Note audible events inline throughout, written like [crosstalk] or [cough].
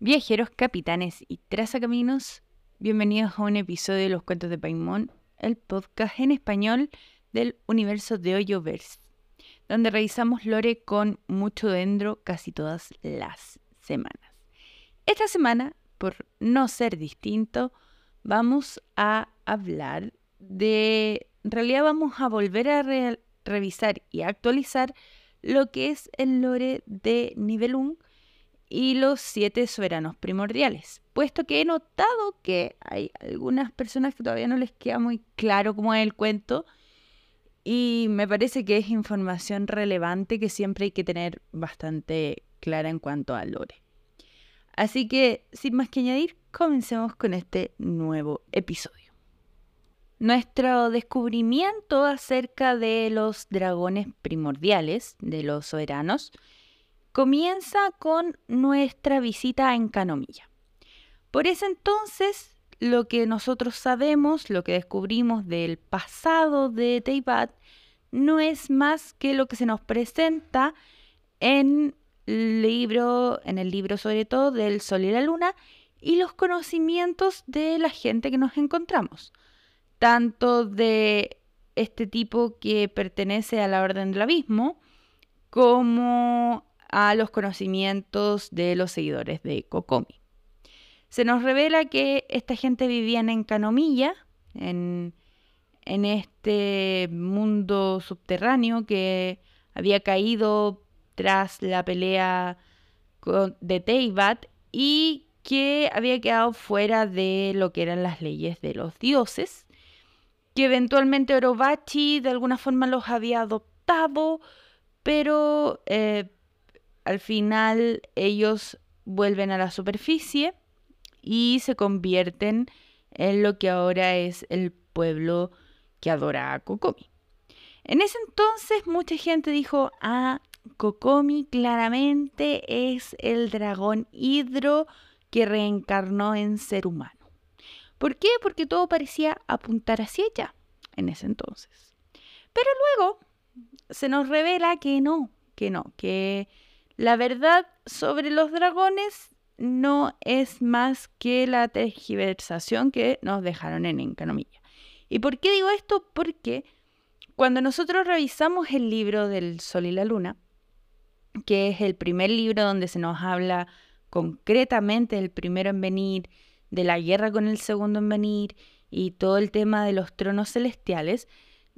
Viajeros, capitanes y trazacaminos, bienvenidos a un episodio de Los Cuentos de Paimon, el podcast en español del universo de Hoyoverse, donde revisamos lore con mucho dendro casi todas las semanas. Esta semana, por no ser distinto, vamos a hablar de... En realidad vamos a volver a revisar y actualizar lo que es el lore de nivel 1 y los siete soberanos primordiales, puesto que he notado que hay algunas personas que todavía no les queda muy claro cómo es el cuento y me parece que es información relevante que siempre hay que tener bastante clara en cuanto al lore. Así que, sin más que añadir, comencemos con este nuevo episodio. Nuestro descubrimiento acerca de los dragones primordiales, de los soberanos, comienza con nuestra visita a Encanomilla. Por ese entonces, lo que nosotros sabemos, lo que descubrimos del pasado de Teibat, no es más que lo que se nos presenta en el libro, en el libro sobre todo del Sol y la Luna, y los conocimientos de la gente que nos encontramos, tanto de este tipo que pertenece a la Orden del Abismo, como a los conocimientos de los seguidores de Kokomi. Se nos revela que esta gente vivía en Canomilla, en, en este mundo subterráneo que había caído tras la pelea de Teibat y que había quedado fuera de lo que eran las leyes de los dioses, que eventualmente Orobachi de alguna forma los había adoptado, pero eh, al final ellos vuelven a la superficie y se convierten en lo que ahora es el pueblo que adora a Kokomi. En ese entonces mucha gente dijo, ah, Kokomi claramente es el dragón hidro que reencarnó en ser humano. ¿Por qué? Porque todo parecía apuntar hacia ella en ese entonces. Pero luego se nos revela que no, que no, que la verdad sobre los dragones no es más que la tergiversación que nos dejaron en Encanomilla. ¿Y por qué digo esto? Porque cuando nosotros revisamos el libro del Sol y la Luna, que es el primer libro donde se nos habla concretamente del primero en venir, de la guerra con el segundo en venir y todo el tema de los tronos celestiales,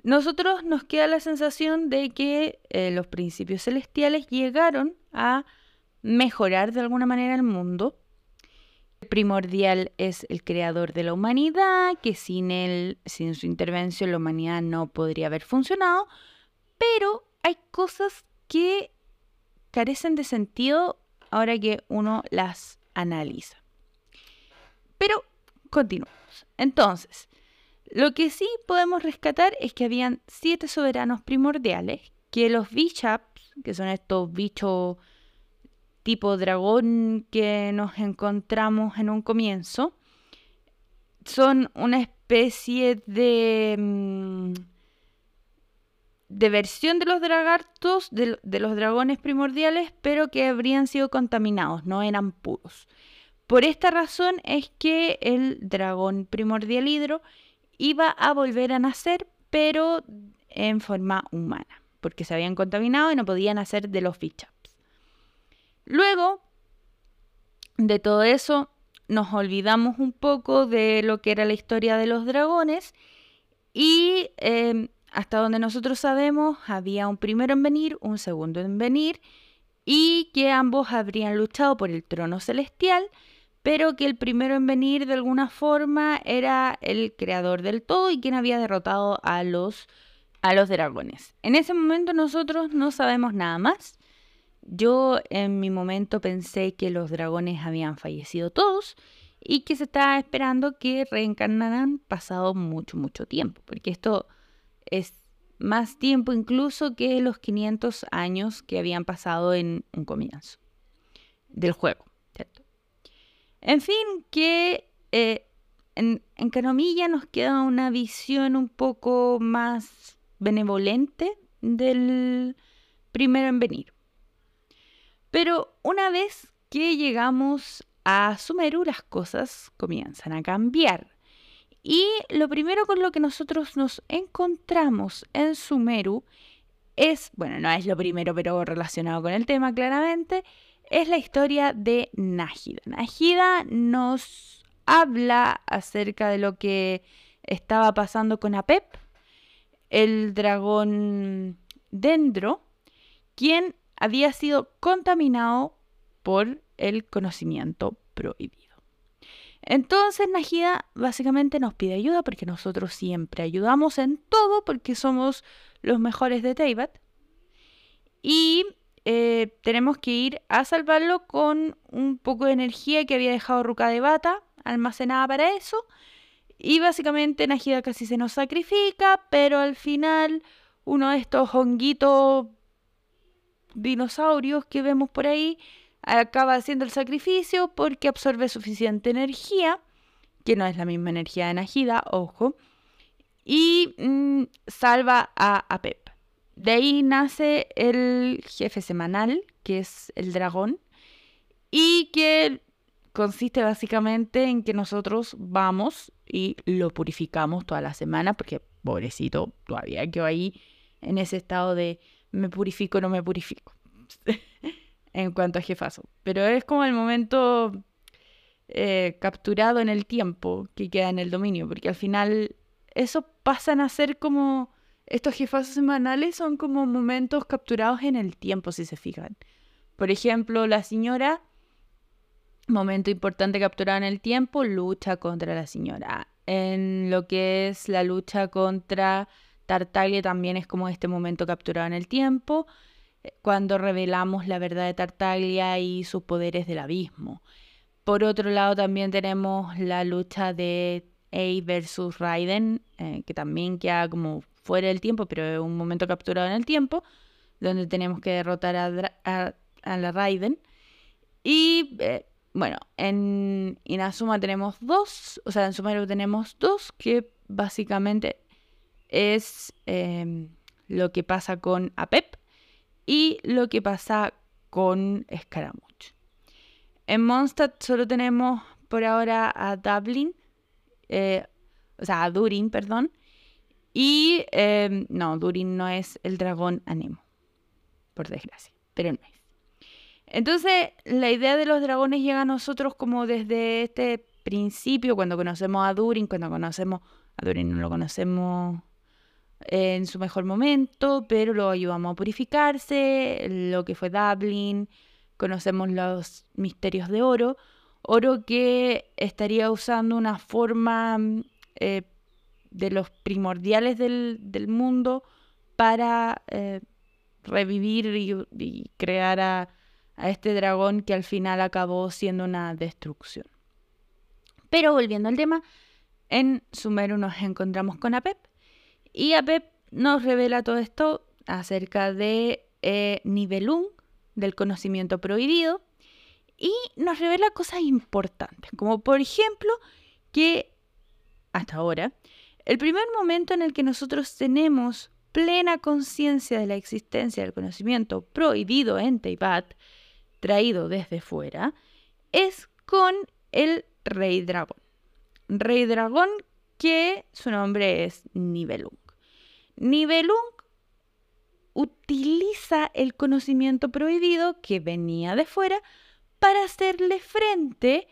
nosotros nos queda la sensación de que eh, los principios celestiales llegaron a mejorar de alguna manera el mundo. El primordial es el creador de la humanidad, que sin él, sin su intervención, la humanidad no podría haber funcionado, pero hay cosas que carecen de sentido ahora que uno las analiza. Pero continuamos. Entonces, lo que sí podemos rescatar es que habían siete soberanos primordiales, que los Bishops, que son estos bichos tipo dragón que nos encontramos en un comienzo, son una especie de, mm, de versión de los dragartos, de, de los dragones primordiales, pero que habrían sido contaminados, no eran puros. Por esta razón es que el dragón primordial hidro iba a volver a nacer, pero en forma humana, porque se habían contaminado y no podían nacer de los Bishops. Luego de todo eso, nos olvidamos un poco de lo que era la historia de los dragones y em, hasta donde nosotros sabemos había un primero en venir, un segundo en venir y que ambos habrían luchado por el trono celestial pero que el primero en venir de alguna forma era el creador del todo y quien había derrotado a los, a los dragones. En ese momento nosotros no sabemos nada más. Yo en mi momento pensé que los dragones habían fallecido todos y que se estaba esperando que reencarnaran pasado mucho, mucho tiempo, porque esto es más tiempo incluso que los 500 años que habían pasado en un comienzo del juego. En fin, que eh, en, en Canomilla nos queda una visión un poco más benevolente del primero en venir. Pero una vez que llegamos a Sumeru las cosas comienzan a cambiar. Y lo primero con lo que nosotros nos encontramos en Sumeru es, bueno, no es lo primero, pero relacionado con el tema claramente, es la historia de Nájida. Nájida nos habla acerca de lo que estaba pasando con Apep, el dragón Dendro, quien había sido contaminado por el conocimiento prohibido. Entonces Najida básicamente nos pide ayuda porque nosotros siempre ayudamos en todo porque somos los mejores de Teyvat. Y eh, tenemos que ir a salvarlo con un poco de energía que había dejado Ruka de Bata almacenada para eso. Y básicamente Najida casi se nos sacrifica, pero al final uno de estos honguitos dinosaurios que vemos por ahí acaba haciendo el sacrificio porque absorbe suficiente energía, que no es la misma energía de Najida, ojo, y mm, salva a, a Pep. De ahí nace el jefe semanal, que es el dragón, y que consiste básicamente en que nosotros vamos y lo purificamos toda la semana, porque pobrecito todavía quedó ahí en ese estado de me purifico, no me purifico. [laughs] en cuanto a jefazo. Pero es como el momento eh, capturado en el tiempo que queda en el dominio, porque al final eso pasan a ser como... Estos jefazos semanales son como momentos capturados en el tiempo, si se fijan. Por ejemplo, la señora, momento importante capturado en el tiempo, lucha contra la señora. En lo que es la lucha contra Tartaglia también es como este momento capturado en el tiempo cuando revelamos la verdad de Tartaglia y sus poderes del abismo. Por otro lado, también tenemos la lucha de A versus Raiden, eh, que también queda como fuera del tiempo, pero es un momento capturado en el tiempo, donde tenemos que derrotar a, la Raiden. Y eh, bueno, en Inazuma tenemos dos, o sea, en Sumeru tenemos dos, que básicamente es eh, lo que pasa con Apep y lo que pasa con Scaramouche. En Mondstadt solo tenemos por ahora a Dublin, eh, o sea, a Durin, perdón. Y em, no, Durin no es el dragón Anemo, por desgracia, pero no es. Entonces, la idea de los dragones llega a nosotros como desde este principio, cuando conocemos a Durin, cuando conocemos a Durin, no lo conocemos en su mejor momento, pero lo ayudamos a purificarse, lo que fue Dublin, conocemos los misterios de oro, oro que estaría usando una forma eh, de los primordiales del, mundo para eh, revivir y, crear a, a, este dragón que al final acabó siendo una destrucción. Pero volviendo al tema, en Sumeru nos encontramos con Apep, y Apep nos revela todo esto acerca de eh, Nibelung, del conocimiento prohibido, y nos revela cosas importantes, como por ejemplo que hasta ahora, el primer momento en el que nosotros tenemos plena conciencia de la existencia del conocimiento prohibido en Teibat, traído desde fuera, es con el rey dragón. Rey dragón que su nombre es Nibelung. Nibelung utiliza el conocimiento prohibido que venía de fuera para hacerle frente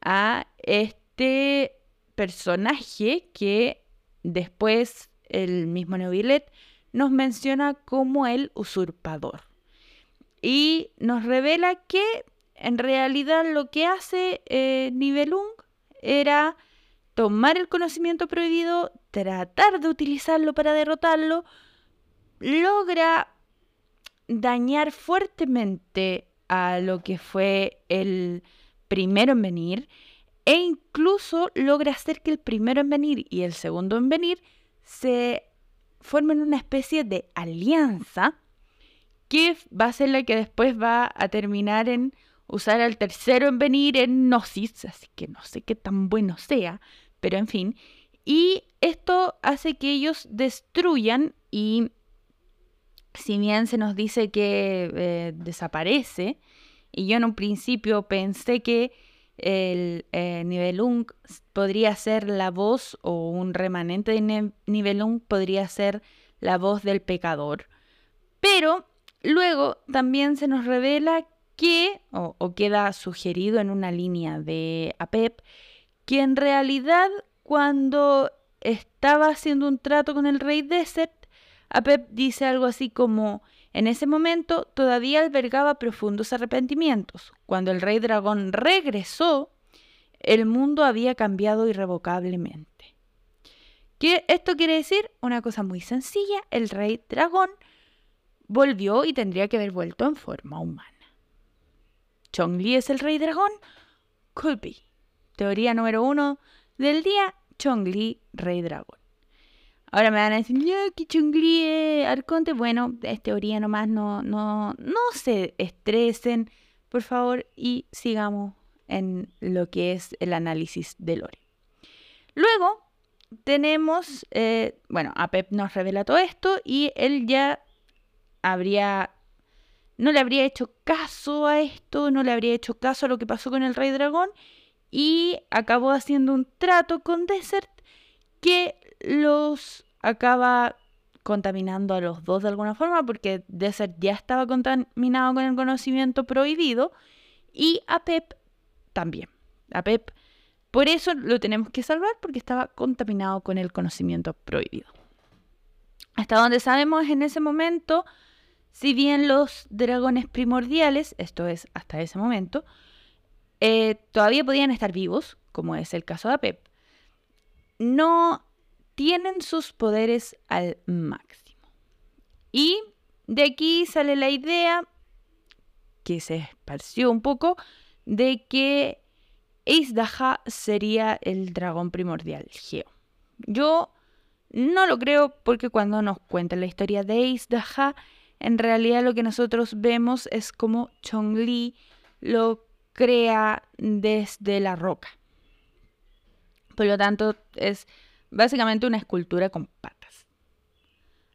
a este personaje que después el mismo Neuvillet nos menciona como el usurpador. Y nos revela que en realidad lo que hace eh, Nibelung era tomar el conocimiento prohibido, tratar de utilizarlo para derrotarlo, logra dañar fuertemente a lo que fue el primero en venir e incluso logra hacer que el primero en venir y el segundo en venir se formen una especie de alianza que va a ser la que después va a terminar en usar al tercero en venir en Gnosis, así que no sé qué tan bueno sea, pero en fin. Y esto hace que ellos destruyan y si bien se nos dice que eh, desaparece, y yo en un principio pensé que el eh, Nibelung podría ser la voz o un remanente de Nibelung podría ser la voz del pecador. Pero luego también se nos revela que, o, queda sugerido en una línea de Apep, que en realidad cuando estaba haciendo un trato con el rey Desert, Apep dice algo así como, en ese momento todavía albergaba profundos arrepentimientos. Cuando el rey dragón regresó, el mundo había cambiado irrevocablemente. ¿Qué esto quiere decir? Una cosa muy sencilla, el rey dragón volvió y tendría que haber vuelto en forma humana. ¿Chongli es el rey dragón? Could be. Teoría número uno del día, Chongli, rey dragón. Ahora me van a decir, ya, que Chongli Arconte. Bueno, es teoría nomás, no, no, no se estresen, por favor, y sigamos en lo que es el análisis de Lore. Luego tenemos, eh, bueno, Apep nos revela todo esto y él ya habría, no le habría hecho caso a esto, no le habría hecho caso a lo que pasó con el rey dragón y acabó haciendo un trato con Desert que los acaba contaminando a los dos de alguna forma porque Desert ya estaba contaminado con el conocimiento prohibido y a Pep también. A Pep, por eso lo tenemos que salvar porque estaba contaminado con el conocimiento prohibido. Hasta donde sabemos en ese momento, si bien los dragones primordiales, esto es hasta ese momento, eh, todavía podían estar vivos, como es el caso de Apep, no tienen sus poderes al máximo. Y de aquí sale la idea, que se esparció un poco, de que Eisdaha sería el dragón primordial, Geo. Yo no lo creo porque cuando nos cuentan la historia de Eisdaha, en realidad lo que nosotros vemos es como Chongli lo crea desde la roca. Por lo tanto, es básicamente una escultura con patas.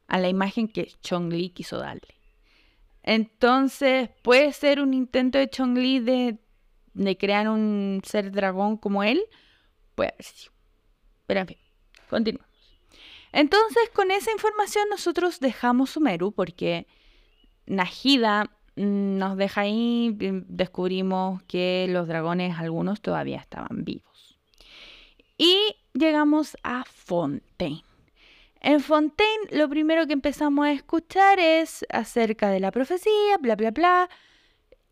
A la imagen que Chong-Li quiso darle. Entonces, puede ser un intento de Chong-Li de, de, crear un ser dragón como él. Puede haber sido. Pero en fin, continuamos. Entonces, con esa información nosotros dejamos Sumeru porque Najida Mm, nos deja ahí, descubrimos que los dragones, algunos todavía estaban vivos. Y llegamos a Fontaine. En Fontaine lo primero que empezamos a escuchar es acerca de la profecía, bla, bla, bla,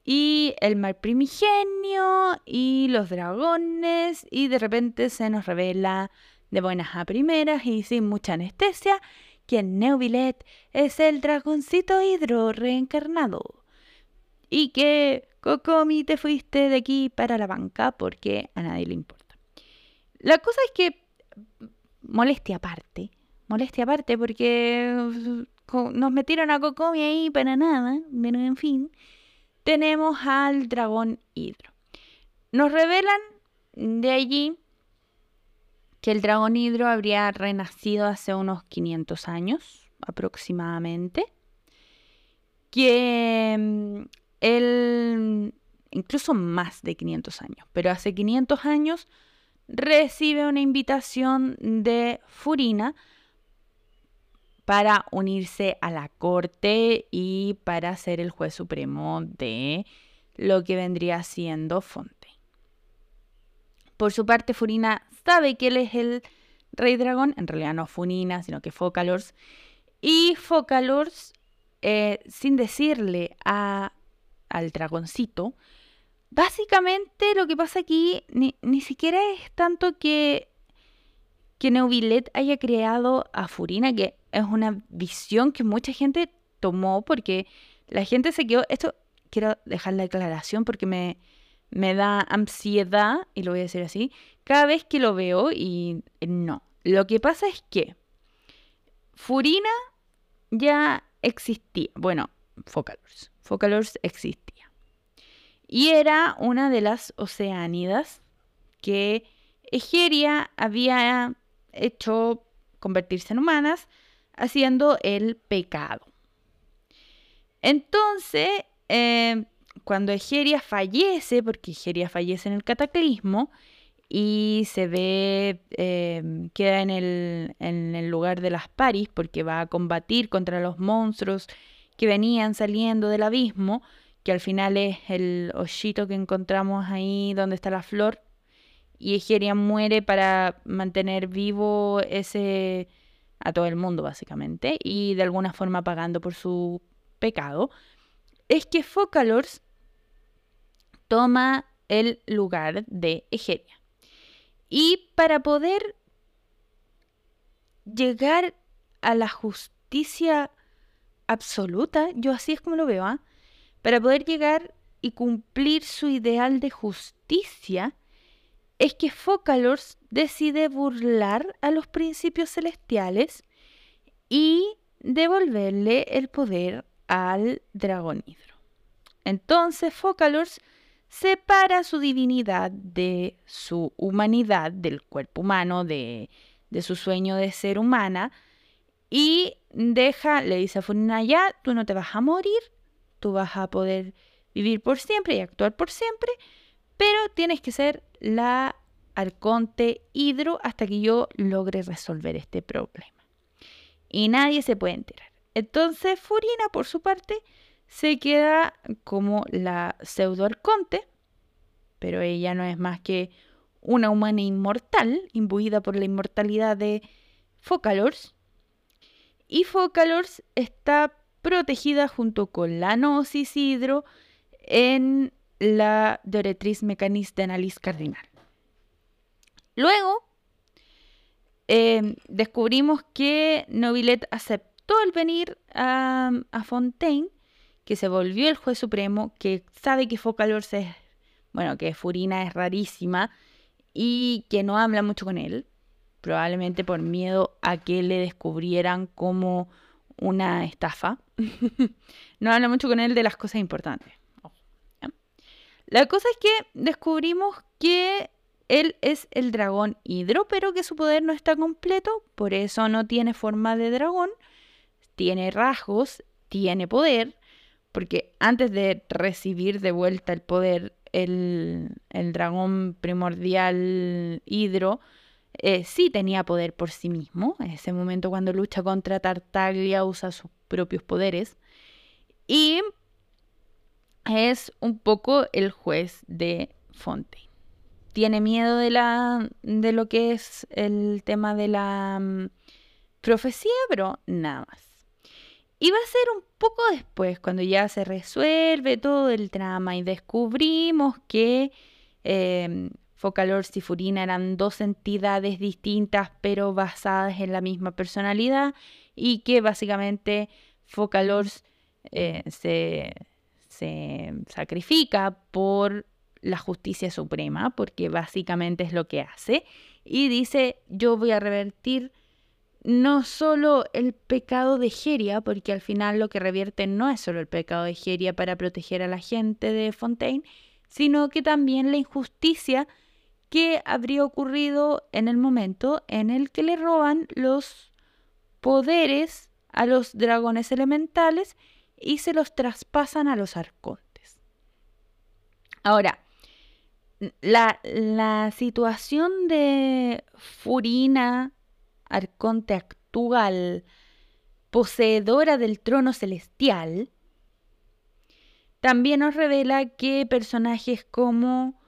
y el mar primigenio y los dragones, y de repente se nos revela de buenas a primeras y sin mucha anestesia que Neuvillet es el dragoncito hidro reencarnado y que Cocomi te fuiste de aquí para la banca porque a nadie le importa. La cosa es que molestia aparte, molestia aparte porque nos metieron a Cocomi ahí para nada, pero en fin, tenemos al dragón Hidro. Nos revelan de allí que el dragón Hidro habría renacido hace unos 500 años aproximadamente, que mm, él, incluso más de 500 años, pero hace 500 años recibe una invitación de Furina para unirse a la corte y para ser el juez supremo de lo que vendría siendo Fonte. Por su parte, Furina sabe que él es el rey dragón, en realidad no Furina, sino que Focalors, y Focalors, eh, sin decirle a al dragoncito, básicamente lo que pasa aquí ni, siquiera es tanto que, que Neuvillet haya creado a Furina, que es una visión que mucha gente tomó porque la gente se quedó, esto quiero dejar la declaración porque me, me da ansiedad, y lo voy a decir así, cada vez que lo veo y no. Lo que pasa es que Furina ya existía. Bueno, Focalors. Focalors existía. Y era una de las oceánidas que Egeria había hecho convertirse en humanas haciendo el pecado. Entonces, eh, cuando Egeria fallece, porque Egeria fallece en el cataclismo, y se ve, em, queda en el, en el lugar de las Paris, porque va a combatir contra los monstruos que venían saliendo del abismo, que al final es el hoyito que encontramos ahí donde está la flor, y Egeria muere para mantener vivo ese a todo el mundo básicamente y de alguna forma pagando por su pecado, es que Focalors toma el lugar de Egeria. Y para poder llegar a la justicia absoluta, yo así es como lo veo, ¿ah? para poder llegar y cumplir su ideal de justicia, es que Focalors decide burlar a los principios celestiales y devolverle el poder al dragón hidro. Entonces Focalors separa su divinidad de su humanidad, del cuerpo humano, de, de su sueño de ser humana, y deja, le dice a Furina, ya, tú no te vas a morir, tú vas a poder vivir por siempre y actuar por siempre, pero tienes que ser la arconte hidro hasta que yo logre resolver este problema. Y nadie se puede enterar. Entonces Furina, por su parte, se queda como la pseudo arconte, pero ella no es más que una humana inmortal, imbuida por la inmortalidad de Focalors. Y Focalors está protegida junto con la Gnosis Hidro en la Doretriz Mecanis de Analis Cardinal. Luego, em, descubrimos que Nobilet aceptó el venir a, Fontaine, que se volvió el juez supremo, que sabe que Focalors es, bueno, que Furina es rarísima y que no habla mucho con él, probablemente por miedo a que le descubrieran como una estafa. [laughs] no habla mucho con él de las cosas importantes. La cosa es que descubrimos que él es el dragón hidro, pero que su poder no está completo, por eso no tiene forma de dragón, tiene rasgos, tiene poder, porque antes de recibir de vuelta el poder, el, dragón primordial hidro eh, sí tenía poder por sí mismo. En ese momento cuando lucha contra Tartaglia usa sus propios poderes. Y es un poco el juez de Fontaine tiene miedo de, la, de lo que es el tema de la mm, profecía, pero nada más. Y va a ser un poco después, cuando ya se resuelve todo el trama y descubrimos que eh, Focalors y Furina eran dos entidades distintas, pero basadas en la misma personalidad, y que básicamente Focalors eh, se, se sacrifica por la justicia suprema, porque básicamente es lo que hace, y dice, yo voy a revertir no solo el pecado de Geria, porque al final lo que revierte no es solo el pecado de Geria para proteger a la gente de Fontaine, sino que también la injusticia que habría ocurrido en el momento en el que le roban los poderes a los dragones elementales y se los traspasan a los arcontes. Ahora, la, situación de Furina, arconte actual, poseedora del trono celestial, también nos revela que personajes como,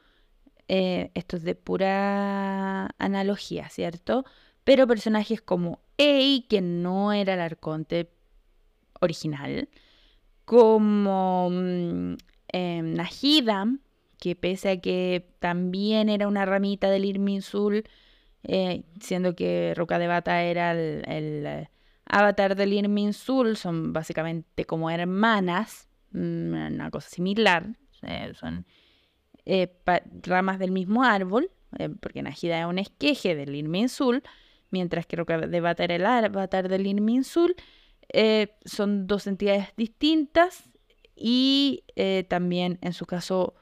eh, esto es de pura analogía, ¿cierto? Pero personajes como Ei, que no era el arconte original, como em, Nahida, que pese a que también era una ramita del Irminsul, eh, siendo que Roca de Bata era el, eh, avatar del Irminsul, son básicamente como hermanas, mm, una cosa similar, eh, son ramas del mismo árbol, porque Najida es un esqueje del Irminsul, mientras que Roca de Bata era el avatar del Irminsul, son dos entidades distintas y también en su caso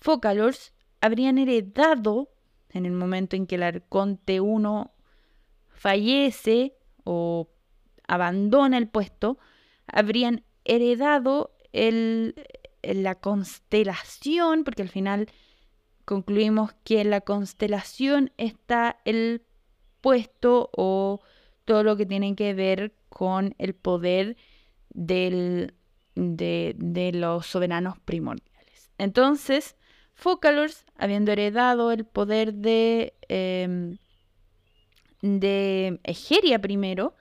Focalors habrían heredado, en el momento en que el Arconte 1 fallece o abandona el puesto, habrían heredado el, la constelación, porque al final concluimos que en la constelación está el puesto o todo lo que tiene que ver con el poder del, de, los soberanos primordiales. Entonces, Focalors, habiendo heredado el poder de, em, de Egeria primero,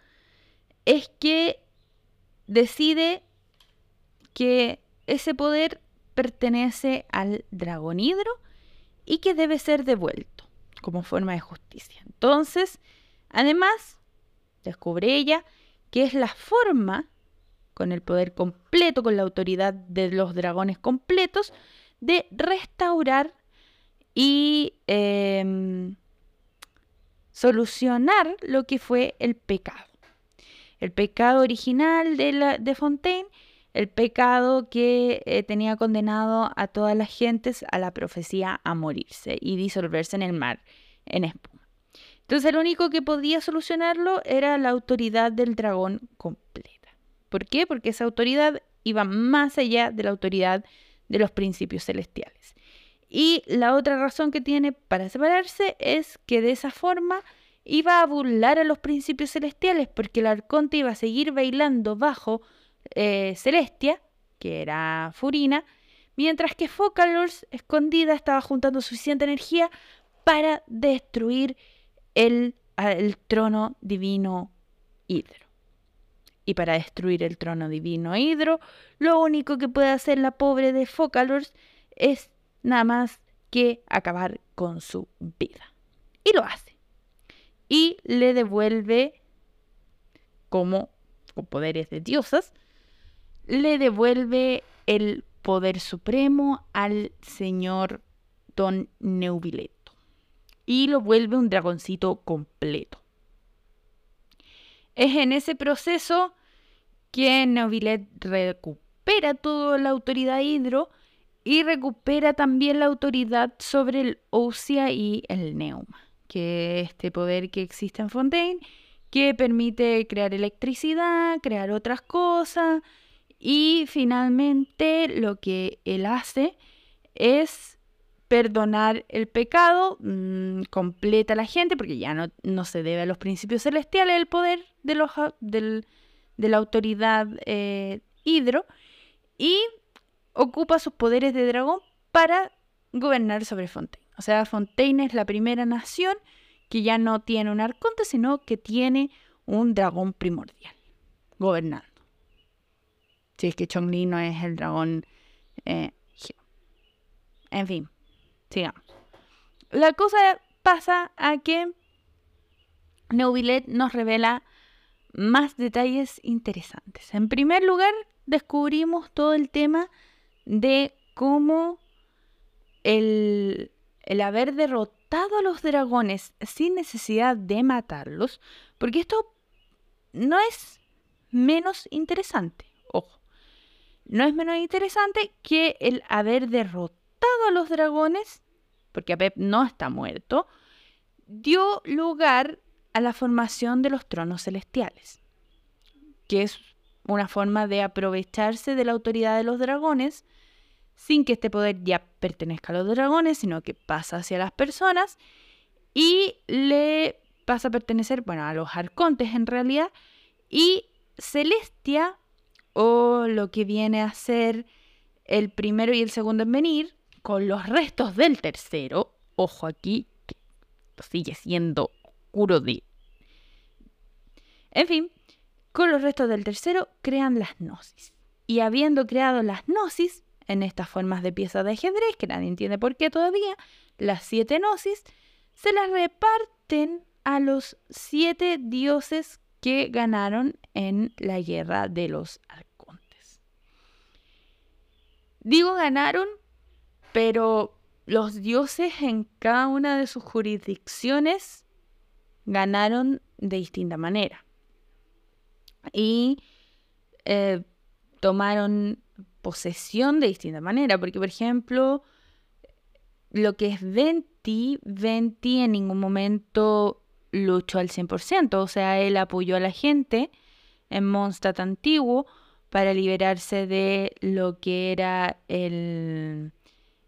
es que decide que ese poder pertenece al dragón hidro y que debe ser devuelto como forma de justicia. Entonces, además, descubre ella que es la forma, con el poder completo, con la autoridad de los dragones completos, de restaurar y em, solucionar lo que fue el pecado. El pecado original de, la, de Fontaine el pecado que eh, tenía condenado a todas las gentes a la profecía a morirse y disolverse en el mar en espuma. Entonces el único que podía solucionarlo era la autoridad del dragón completa. ¿Por qué? Porque esa autoridad iba más allá de la autoridad de los principios celestiales. Y la otra razón que tiene para separarse es que de esa forma iba a burlar a los principios celestiales, porque el arconte iba a seguir bailando bajo eh, Celestia, que era Furina, mientras que Focalors, escondida, estaba juntando suficiente energía para destruir el, el trono divino Hidro. Y para destruir el trono divino Hidro, lo único que puede hacer la pobre de Focalors es nada más que acabar con su vida. Y lo hace. Y le devuelve como con poderes de diosas le devuelve el poder supremo al señor Don Neuvileto y lo vuelve un dragoncito completo. Es en ese proceso que Neuvilet recupera toda la autoridad hidro y recupera también la autoridad sobre el Ousia y el Neuma, que es este poder que existe en Fontaine, que permite crear electricidad, crear otras cosas, y finalmente lo que él hace es perdonar el pecado, mm, completa la gente, porque ya no, se debe a los principios celestiales el poder de, los, de la autoridad eh, hidro, y ocupa sus poderes de dragón para gobernar sobre Fontaine. O sea, Fontaine es la primera nación que ya no tiene un arconte, sino que tiene un dragón primordial gobernando. Si es que Chongli no es el dragón. Eh, en fin, sigamos. La cosa pasa a que Neuvillet nos revela más detalles interesantes. En primer lugar, descubrimos todo el tema de cómo el, el haber derrotado a los dragones sin necesidad de matarlos, porque esto no es menos interesante. Ojo, no es menos interesante que el haber derrotado a los dragones, porque Apep no está muerto, dio lugar a la formación de los tronos celestiales, que es una forma de aprovecharse de la autoridad de los dragones sin que este poder ya pertenezca a los dragones, sino que pasa hacia las personas y le pasa a pertenecer, bueno, a los arcontes en realidad, y Celestia o lo que viene a ser el primero y el segundo en venir, con los restos del tercero, ojo aquí, que sigue siendo oscuro de... En fin, con los restos del tercero crean las gnosis. Y habiendo creado las gnosis, en estas formas de piezas de ajedrez, que nadie entiende por qué todavía, las siete gnosis, se las reparten a los siete dioses que ganaron en la guerra de los Digo ganaron, pero los dioses en cada una de sus jurisdicciones ganaron de distinta manera. Y eh, tomaron posesión de distinta manera, porque por ejemplo, lo que es Venti, Venti en ningún momento luchó al 100%, o sea, él apoyó a la gente en Mondstadt antiguo, para liberarse de lo que era el,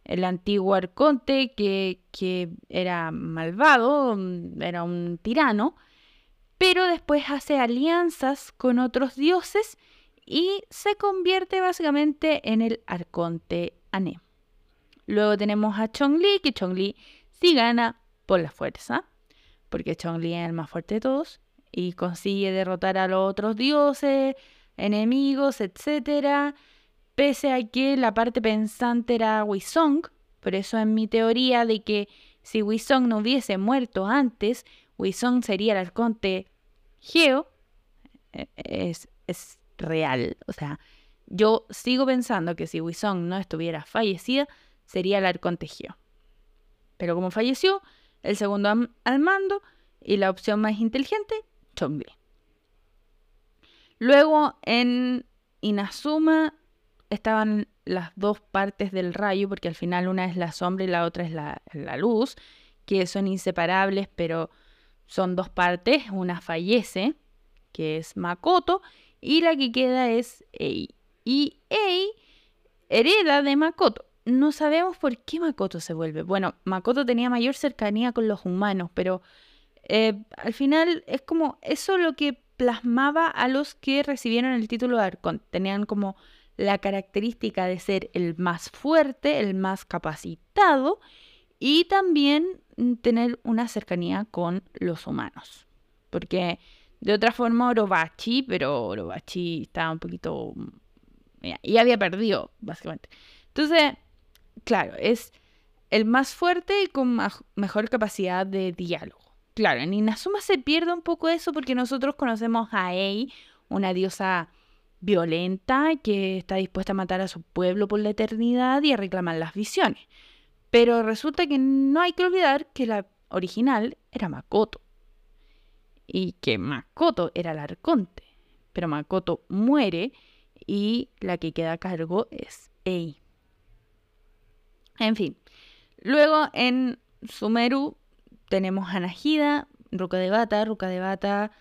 el antiguo arconte, que, que era malvado, era un tirano, pero después hace alianzas con otros dioses y se convierte básicamente en el arconte Ané. Luego tenemos a Chong-Li, que Chong-Li sí gana por la fuerza, porque Chong-Li es el más fuerte de todos y consigue derrotar a los otros dioses, enemigos, etc. Pese a que la parte pensante era Wisong, por eso en mi teoría de que si Wisong no hubiese muerto antes, Wisong sería el arconte Geo, eh, es, es real. O sea, yo sigo pensando que si Wisong no estuviera fallecida, sería el arconte Geo. Pero como falleció, el segundo al mando y la opción más inteligente, Chongli. Luego en Inazuma estaban las dos partes del rayo, porque al final una es la sombra y la otra es la, luz, que son inseparables, pero son dos partes. Una fallece, que es Makoto, y la que queda es Ei. Y Ei hereda de Makoto. No sabemos por qué Makoto se vuelve. Bueno, Makoto tenía mayor cercanía con los humanos, pero eh, al final es como eso lo que plasmaba a los que recibieron el título de Arcón. Tenían como la característica de ser el más fuerte, el más capacitado y también tener una cercanía con los humanos. Porque de otra forma Orobachi, pero Orobachi estaba un poquito... Y había perdido, básicamente. Entonces, claro, es el más fuerte y con mejor capacidad de diálogo. Claro, en Inazuma se pierde un poco eso porque nosotros conocemos a Ei, una diosa violenta que está dispuesta a matar a su pueblo por la eternidad y a reclamar las visiones. Pero resulta que no hay que olvidar que la original era Makoto. Y que Makoto era el arconte. Pero Makoto muere y la que queda a cargo es Ei. En fin. Luego en Sumeru tenemos a Najida, Ruka de Bata. Ruka de Bata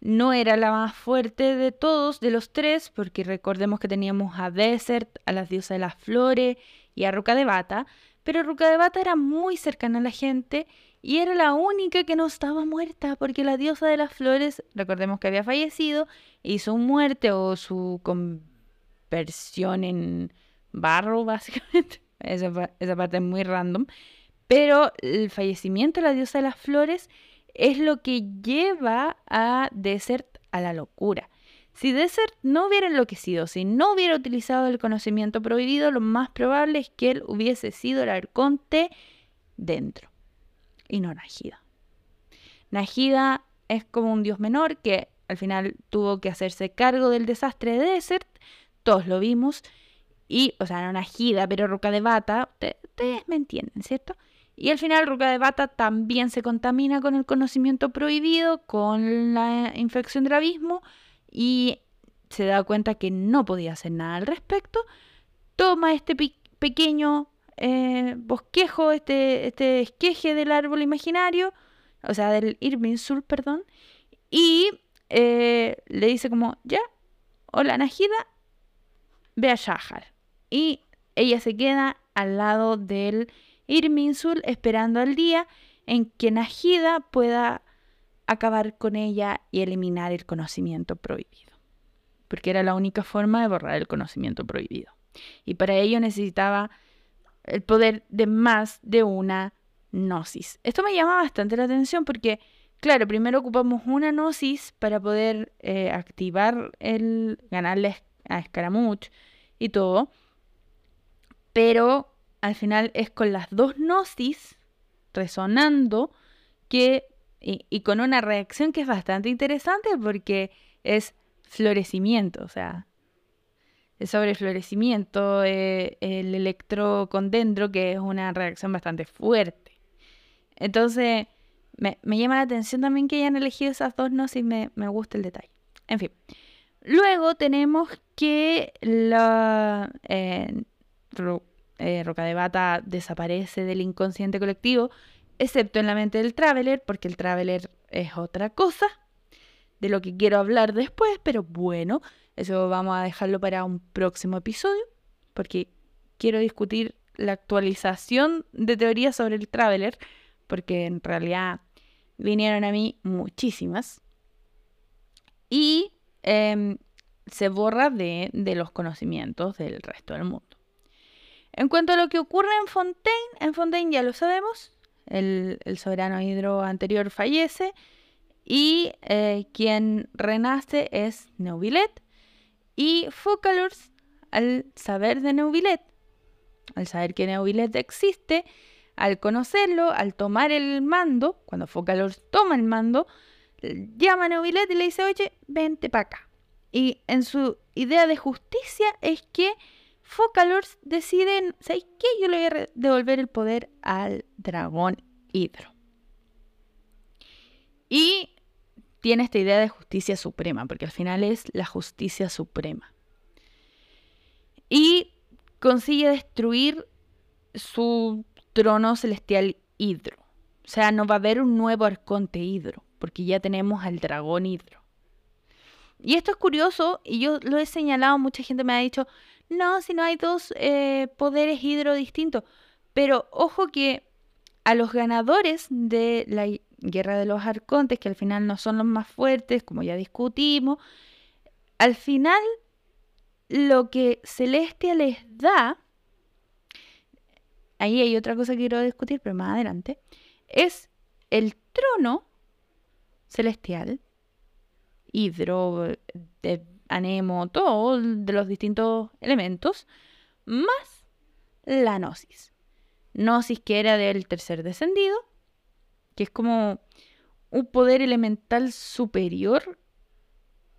no era la más fuerte de todos, de los tres, porque recordemos que teníamos a Desert, a las diosas de las flores y a Ruka de Bata. Pero Ruka de Bata era muy cercana a la gente y era la única que no estaba muerta, porque la diosa de las flores, recordemos que había fallecido, y su muerte o su conversión en barro, [laughs] básicamente. Esa, esa parte es muy random. Pero el fallecimiento de la diosa de las flores es lo que lleva a Desert a la locura. Si Desert no hubiera enloquecido, si no hubiera utilizado el conocimiento prohibido, lo más probable es que él hubiese sido el arconte dentro y no Najida. Najida es como un dios menor que al final tuvo que hacerse cargo del desastre de Desert, todos lo vimos, y, o sea, no Najida, pero Roca de Bata, ustedes me entienden, ¿cierto? Y al final Ruka de Bata también se contamina con el conocimiento prohibido, con la infección del abismo y se da cuenta que no podía hacer nada al respecto. Toma este pequeño eh, bosquejo, este, este esqueje del árbol imaginario, o sea, del Irminsul, perdón, y eh, le dice como, ya, hola Najida, ve a Shahar. Y ella se queda al lado del Irminsul esperando al día en que Najida pueda acabar con ella y eliminar el conocimiento prohibido. Porque era la única forma de borrar el conocimiento prohibido. Y para ello necesitaba el poder de más de una gnosis. Esto me llama bastante la atención porque, claro, primero ocupamos una gnosis para poder eh, activar el, ganarle a Scaramouche y todo. Pero al final es con las dos gnosis resonando que, y, con una reacción que es bastante interesante porque es florecimiento, o sea, es sobre florecimiento, eh, el electrocondendro, que es una reacción bastante fuerte. Entonces, me, llama la atención también que hayan elegido esas dos gnosis, me, me gusta el detalle. En fin. Luego tenemos que la eh, eh, Roca de Bata desaparece del inconsciente colectivo, excepto en la mente del Traveler, porque el Traveler es otra cosa, de lo que quiero hablar después, pero bueno, Eso vamos a dejarlo para un próximo episodio, porque quiero discutir la actualización de teorías sobre el Traveler, porque en realidad vinieron a mí muchísimas. Y em, se borra de, los conocimientos del resto del mundo. En cuanto a lo que ocurre en Fontaine, en Fontaine ya lo sabemos, el, soberano hidro anterior fallece y eh, quien renace es Neuvillet y Focalors al saber de Neuvillet, al saber que Neuvillet existe, al conocerlo, al tomar el mando, cuando Focalors toma el mando, llama a Neuvillet y le dice, oye, vente para acá. Y en su idea de justicia es que Focalors deciden, ¿sabes qué? Yo le voy a devolver el poder al dragón Hidro. Y tiene esta idea de justicia suprema, porque al final es la justicia suprema. Y consigue destruir su trono celestial Hidro. O sea, no va a haber un nuevo arconte Hidro, porque ya tenemos al dragón Hidro. Y esto es curioso, y yo lo he señalado, mucha gente me ha dicho, no, si no hay dos eh, poderes hidro distintos. Pero ojo que a los ganadores de la guerra de los arcontes, que al final no son los más fuertes, como ya discutimos, al final lo que Celestia les da, ahí hay otra cosa que quiero discutir, pero más adelante, es el trono celestial hidro, de anemo, todo de los distintos elementos, más la gnosis. Gnosis que era del tercer descendido, que es como un poder elemental superior,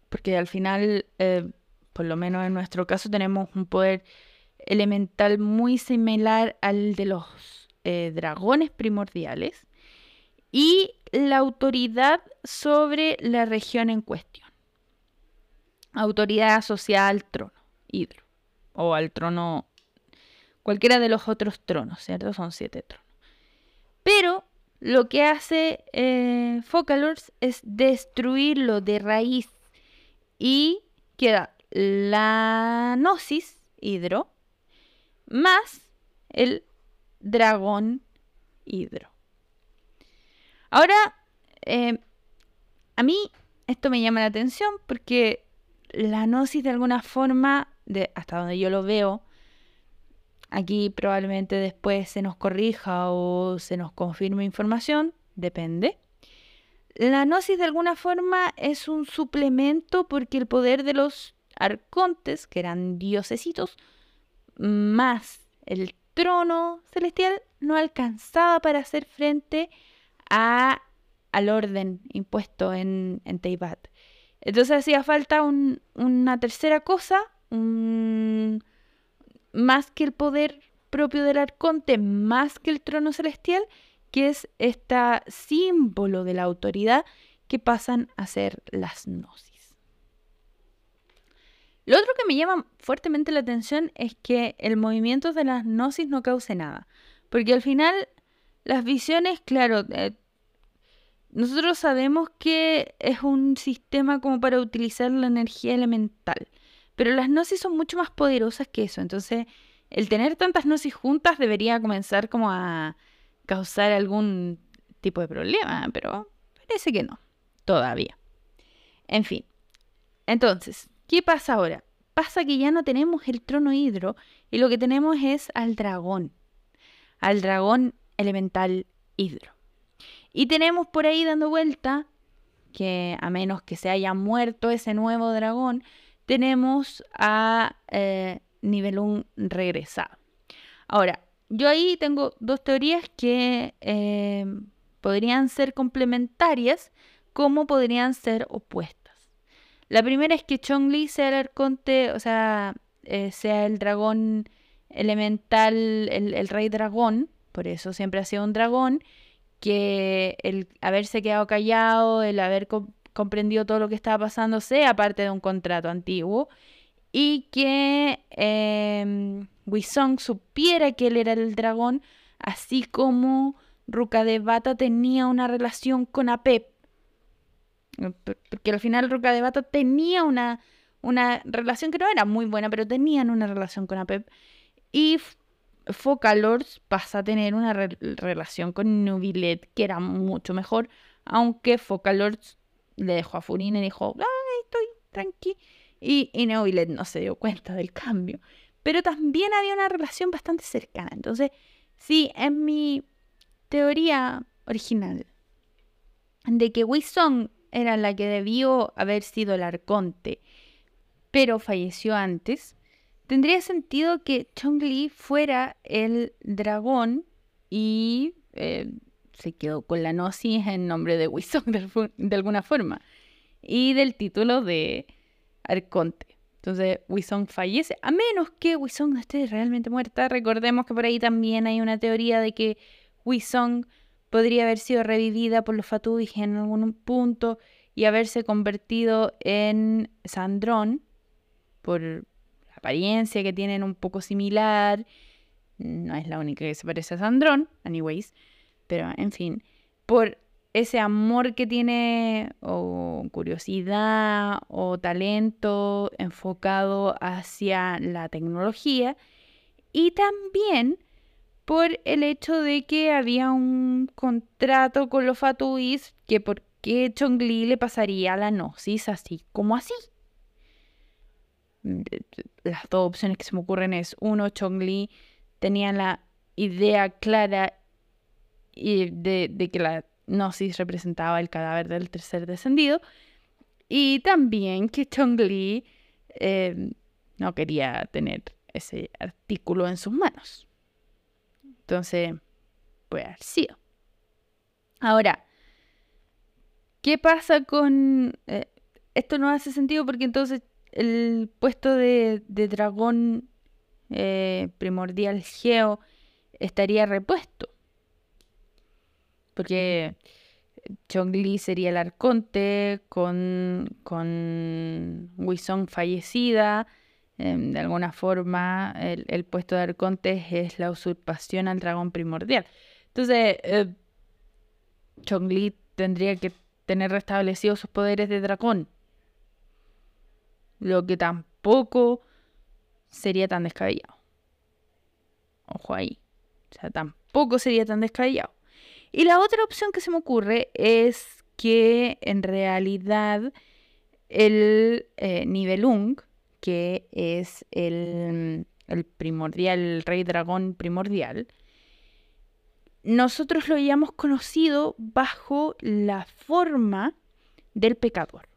porque al final, eh, por lo menos en nuestro caso, tenemos un poder elemental muy similar al de los eh, dragones primordiales y la autoridad sobre la región en cuestión. Autoridad asociada al trono, hidro, o al trono, cualquiera de los otros tronos, ¿cierto? Son siete tronos. Pero lo que hace eh, Focalors es destruirlo de raíz y queda la Gnosis, hidro, más el dragón hidro. Ahora, eh, a mí esto me llama la atención porque la gnosis de alguna forma, de, hasta donde yo lo veo, aquí probablemente después se nos corrija o se nos confirme información, depende. La gnosis de alguna forma es un suplemento porque el poder de los arcontes, que eran diosesitos, más el trono celestial, no alcanzaba para hacer frente a al orden impuesto en, en Teibat. Entonces hacía falta una tercera cosa, más que el poder propio del arconte, más que el trono celestial, que es este símbolo de la autoridad que pasan a ser las gnosis. Lo otro que me llama fuertemente la atención es que el movimiento de las gnosis no cause nada, porque al final las visiones, claro, eh, nosotros sabemos que es un sistema como para utilizar la energía elemental, pero las gnosis son mucho más poderosas que eso. Entonces, el tener tantas gnosis juntas debería comenzar como a causar algún tipo de problema, pero parece que no, todavía. En fin, entonces, ¿qué pasa ahora? Pasa que ya no tenemos el trono hidro y lo que tenemos es al dragón, al dragón elemental hidro. Y tenemos por ahí dando vuelta que a menos que se haya muerto ese nuevo dragón, tenemos a eh, nivel 1 regresado. Ahora, yo ahí tengo dos teorías que eh, podrían ser complementarias como podrían ser opuestas. La primera es que Chong-Li sea el arconte, o sea, eh, sea el dragón elemental, el, el, rey dragón, por eso siempre ha sido un dragón, que el haberse quedado callado, el haber comprendido todo lo que estaba pasando, sea parte de un contrato antiguo y que eh, Wisong supiera que él era el dragón, así como Bata tenía una relación con Apep. Porque al final Bata tenía una, una relación que no era muy buena, pero tenían una relación con Apep. Y Focalors pasa a tener una relación con Nubilet que era mucho mejor, aunque Focalors le dejó a Furin y dijo, ay, estoy tranqui. Y, y Nubilet no se dio cuenta del cambio. Pero también había una relación bastante cercana. Entonces, sí, en mi teoría original de que Song era la que debió haber sido el arconte, pero falleció antes, tendría sentido que Chong-Li fuera el dragón y eh, se quedó con la gnosis en nombre de Wisong [laughs] de, alguna forma y del título de arconte. Entonces Wisong fallece, a menos que Wisong esté realmente muerta. Recordemos que por ahí también hay una teoría de que Wisong podría haber sido revivida por los Fatubis en algún punto y haberse convertido en Sandrón por apariencia que tienen un poco similar. No es la única que se parece a Sandrón, anyways, pero en fin, por ese amor que tiene o curiosidad o talento enfocado hacia la tecnología y también por el hecho de que había un contrato con los Fatuis que por qué Chongli le pasaría la gnosis así como así. Mm, las dos opciones que se me ocurren es, uno, Chongli tenía la idea clara de, de que la gnosis representaba el cadáver del tercer descendido y también que Chongli eh, no quería tener ese artículo en sus manos. Entonces, puede haber sido. Ahora, ¿qué pasa con... Eh, esto no hace sentido porque entonces el puesto de, dragón eh, primordial Geo estaría repuesto. Porque Chongli sería el arconte con, con fallecida Em, de alguna forma el, puesto de arconte es la usurpación al dragón primordial. Entonces, eh, Chongli tendría que tener restablecidos sus poderes de dragón. Lo que tampoco sería tan descabellado. Ojo ahí. O sea, tampoco sería tan descabellado. Y la otra opción que se me ocurre es que en realidad el eh, Nibelung que es el, primordial, el rey dragón primordial, nosotros lo hayamos conocido bajo la forma del pecador.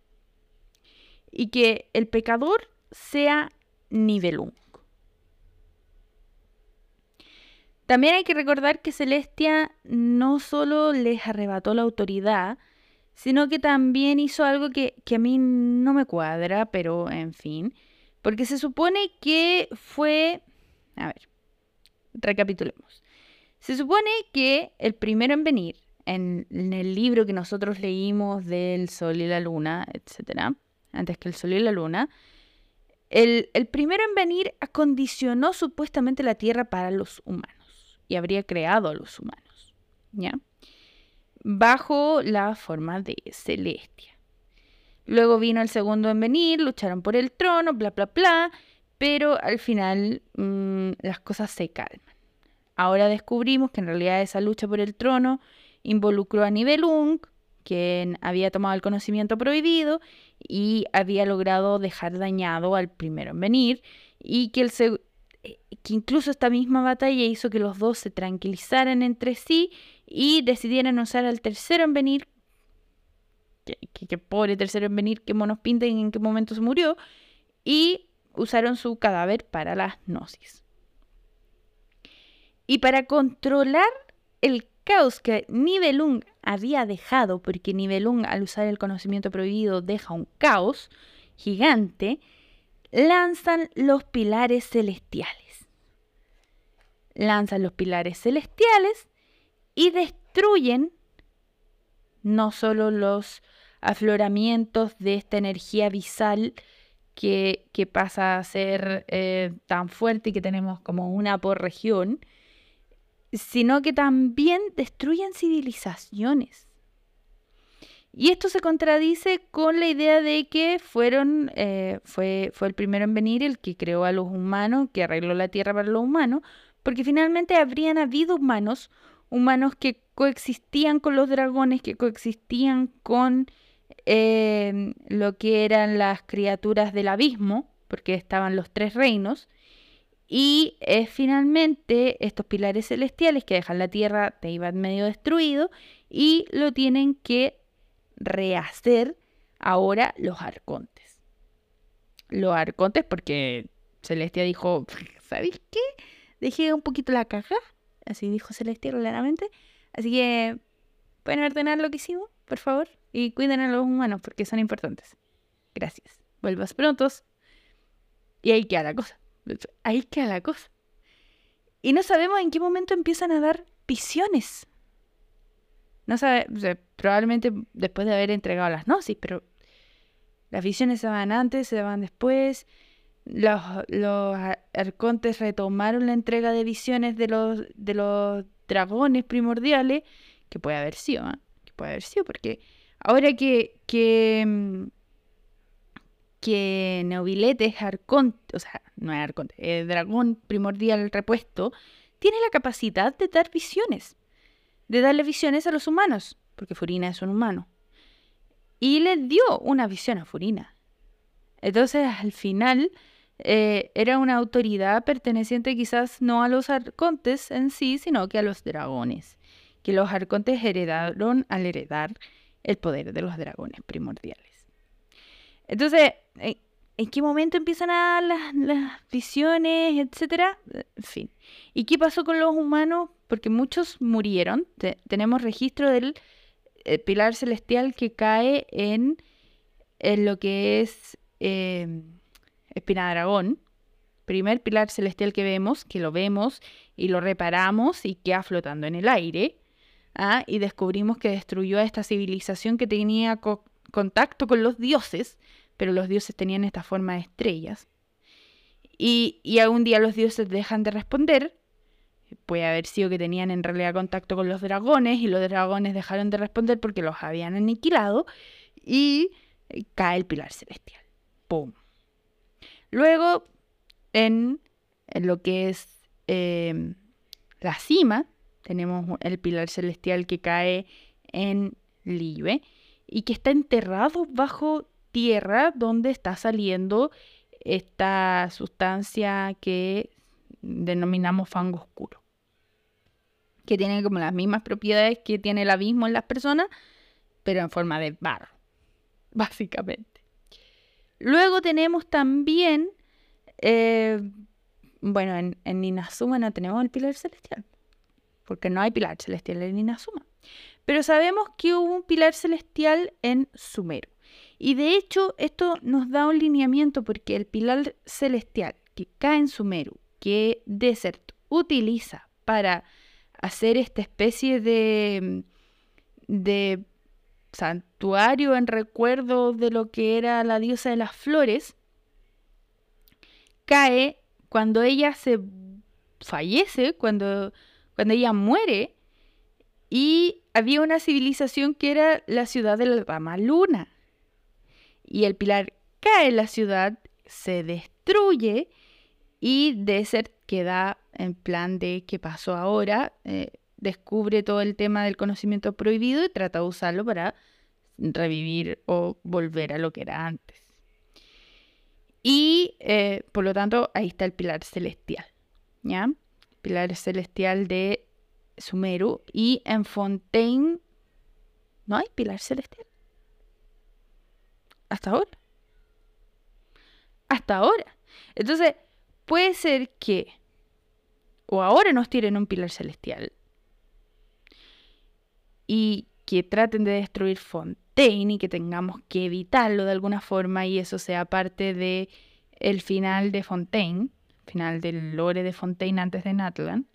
Y que el pecador sea Nibelung. También hay que recordar que Celestia no solo les arrebató la autoridad, sino que también hizo algo que, que a mí no me cuadra, pero en fin, porque se supone que fue... A ver, recapitulemos. Se supone que el primero en venir, en, el libro que nosotros leímos del Sol y la Luna, etc., antes que el Sol y la Luna, el, el primero en venir acondicionó supuestamente la Tierra para los humanos y habría creado a los humanos, ¿ya? Bajo la forma de Celestia. Luego vino el segundo en venir, lucharon por el trono, bla, bla, bla, pero al final mm, las cosas se calman. Ahora descubrimos que en realidad esa lucha por el trono involucró a Nibelung, quien había tomado el conocimiento prohibido y había logrado dejar dañado al primero en venir, y que, el eh, que incluso esta misma batalla hizo que los dos se tranquilizaran entre sí y decidieran usar al tercero en venir que, pobre tercero en venir, que monos pinten en qué momento se murió, y usaron su cadáver para la gnosis. Y para controlar el caos que Nibelung había dejado, porque Nibelung al usar el conocimiento prohibido deja un caos gigante, lanzan los pilares celestiales. Lanzan los pilares celestiales y destruyen no solo los afloramientos de esta energía visal que, pasa a ser eh, tan fuerte y que tenemos como una por región, sino que también destruyen civilizaciones. Y esto se contradice con la idea de que fueron, eh, fue, fue el primero en venir el que creó a los humanos, que arregló la tierra para los humanos, porque finalmente habrían habido humanos, humanos que coexistían con los dragones, que coexistían con eh, lo que eran las criaturas del abismo, porque estaban los tres reinos, y es finalmente estos pilares celestiales que dejan la tierra de iban medio destruido y lo tienen que rehacer ahora los arcontes. Los arcontes porque Celestia dijo, ¿sabéis qué? Dejé un poquito la caja, así dijo Celestia claramente. Así que, ¿pueden ordenar lo que hicimos, por favor? Y cuiden a los humanos porque son importantes. Gracias. Vuelvas prontos. Y ahí queda la cosa. Ahí queda la cosa. Y no sabemos en qué momento empiezan a dar visiones. No sabe, probablemente después de haber entregado las gnosis, pero las visiones se van antes, se van después. Los, los arcontes retomaron la entrega de visiones de los, de los dragones primordiales, que puede haber sido, ¿eh? que puede haber sido, porque ahora que, que, mm, que Neobilete es o sea, no es arconte, es dragón primordial repuesto, tiene la capacidad de dar visiones de darle visiones a los humanos, porque Furina es un humano. Y le dio una visión a Furina. Entonces, al final, eh, era una autoridad perteneciente quizás no a los arcontes en sí, sino que a los dragones, que los arcontes heredaron al heredar el poder de los dragones primordiales. Entonces, ¿en qué momento empiezan a las, las visiones, etcétera? En fin. ¿Y qué pasó con los humanos? porque muchos murieron. tenemos registro del eh, pilar celestial que cae en, lo que es eh, Espina Dragón. Primer pilar celestial que vemos, que lo vemos y lo reparamos y queda flotando en el aire. ¿ah? Y descubrimos que destruyó a esta civilización que tenía contacto con los dioses, pero los dioses tenían esta forma de estrellas. Y, y algún día los dioses dejan de responder puede haber sido que tenían en realidad contacto con los dragones y los dragones dejaron de responder porque los habían aniquilado y cae el pilar celestial. ¡Pum! Luego, en, lo que es em, la cima, tenemos el pilar celestial que cae en Libe y que está enterrado bajo tierra donde está saliendo esta sustancia que denominamos fango oscuro que tiene como las mismas propiedades que tiene el abismo en las personas, pero en forma de barro, [laughs] básicamente. Luego tenemos también, eh, bueno, en, en Inazuma no tenemos el pilar celestial, porque no hay pilar celestial en Inazuma. Pero sabemos que hubo un pilar celestial en Sumeru. Y de hecho, esto nos da un lineamiento porque el pilar celestial que cae en Sumeru, que Desert utiliza para hacer esta especie de, de santuario en recuerdo de lo que era la diosa de las flores, cae cuando ella se fallece, cuando, cuando ella muere, y había una civilización que era la ciudad de la Dama Luna. Y el pilar cae en la ciudad, se destruye y Desert queda en plan de qué pasó ahora, eh, descubre todo el tema del conocimiento prohibido y trata de usarlo para revivir o volver a lo que era antes. Y eh, por lo tanto, ahí está el pilar celestial, ¿ya? Pilar celestial de Sumeru. Y en Fontaine, ¿no hay pilar celestial? Hasta ahora. Hasta ahora. Entonces, puede ser que o ahora nos tiren un pilar celestial y que traten de destruir Fontaine y que tengamos que evitarlo de alguna forma y eso sea parte de el final de Fontaine, final del lore de Fontaine antes de Natlan,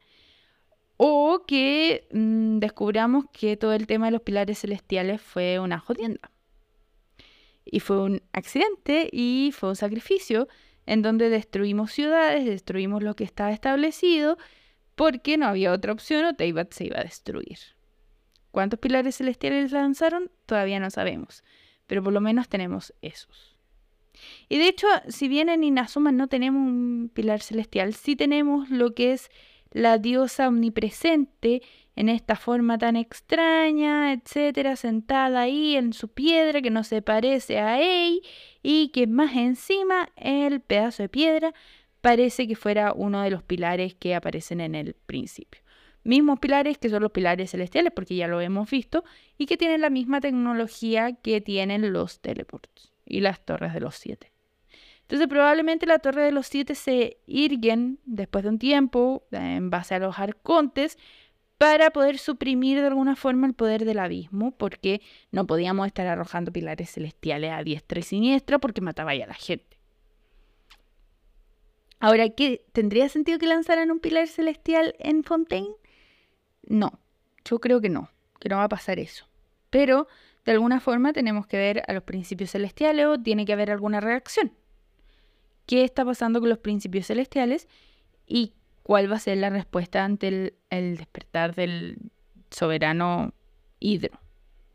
o que mm, descubramos que todo el tema de los pilares celestiales fue una jodienda. Y fue un accidente y fue un sacrificio en donde destruimos ciudades, destruimos lo que estaba establecido, porque no había otra opción o Teyvat se iba a destruir. ¿Cuántos pilares celestiales lanzaron? Todavía no sabemos, pero por lo menos tenemos esos. Y de hecho, si bien en Inazuma no tenemos un pilar celestial, sí tenemos lo que es la diosa omnipresente en esta forma tan extraña, etcétera, sentada ahí en su piedra que no se parece a Ei y que más encima el pedazo de piedra parece que fuera uno de los pilares que aparecen en el principio. Mismos pilares que son los pilares celestiales, porque ya lo hemos visto, y que tienen la misma tecnología que tienen los teleports y las torres de los siete. Entonces probablemente la torre de los siete se irguen después de un tiempo en base a los arcontes para poder suprimir de alguna forma el poder del abismo, porque no podíamos estar arrojando pilares celestiales a diestra y siniestra porque mataba ya a la gente. Ahora, ¿qué tendría sentido que lanzaran un pilar celestial en Fontaine? No, yo creo que no, que no va a pasar eso. Pero de alguna forma tenemos que ver a los principios celestiales o tiene que haber alguna reacción. ¿Qué está pasando con los principios celestiales? Y cuál va a ser la respuesta ante el, despertar del soberano Hidro.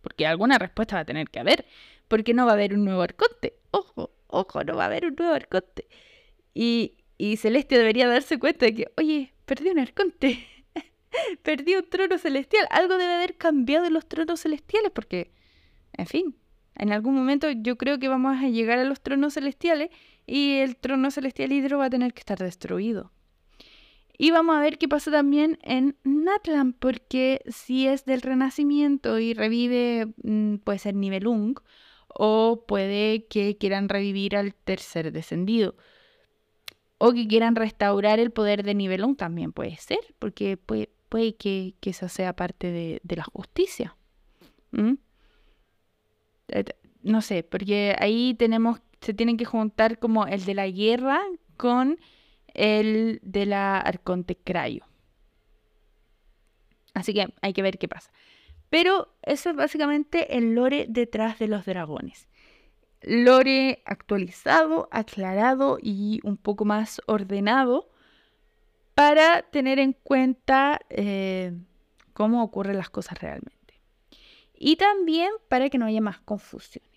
Porque alguna respuesta va a tener que haber. Porque no va a haber un nuevo arconte. Ojo, ojo, no va a haber un nuevo arconte. Y, y Celestia debería darse cuenta de que, oye, perdí un arconte. [laughs] perdí un trono celestial. Algo debe haber cambiado en los tronos celestiales porque en fin, en algún momento yo creo que vamos a llegar a los tronos celestiales y el trono celestial hidro va a tener que estar destruido. Y vamos a ver qué pasa también en Natlan, porque si es del renacimiento y revive, mm, puede ser nivel Ung, o puede que quieran revivir al tercer descendido. O que quieran restaurar el poder de nivel Ung también puede ser, porque puede, puede que, que eso sea parte de, la justicia. Eh, no sé, porque ahí tenemos, se tienen que juntar como el de la guerra con el de la Arconte Crayo. Así que hay que ver qué pasa. Pero eso es básicamente el lore detrás de los dragones. Lore actualizado, aclarado y un poco más ordenado para tener en cuenta eh, cómo ocurren las cosas realmente y también para que no haya más confusiones.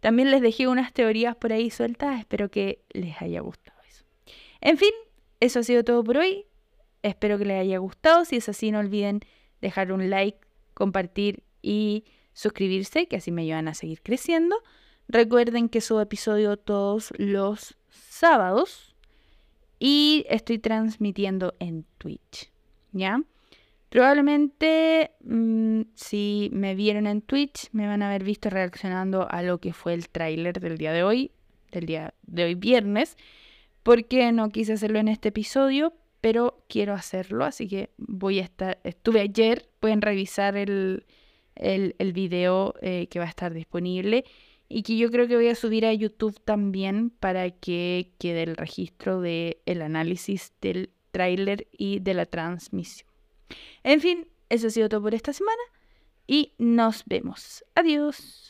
También les dejé unas teorías por ahí sueltas, espero que les haya gustado. En fin, eso ha sido todo por hoy. Espero que les haya gustado. Si es así, no olviden dejar un like, compartir y suscribirse, que así me ayudan a seguir creciendo. Recuerden que subo episodio todos los sábados y estoy transmitiendo en Twitch. ¿Ya? Probablemente mm, si me vieron en Twitch me van a haber visto reaccionando a lo que fue el tráiler del día de hoy, del día de hoy viernes, porque no quise hacerlo en este episodio, pero quiero hacerlo, así que voy a estar, estuve ayer, pueden revisar el, el, video eh, que va a estar disponible y que yo creo que voy a subir a YouTube también para que quede el registro del el análisis del tráiler y de la transmisión. En fin, eso ha sido todo por esta semana y nos vemos. Adiós.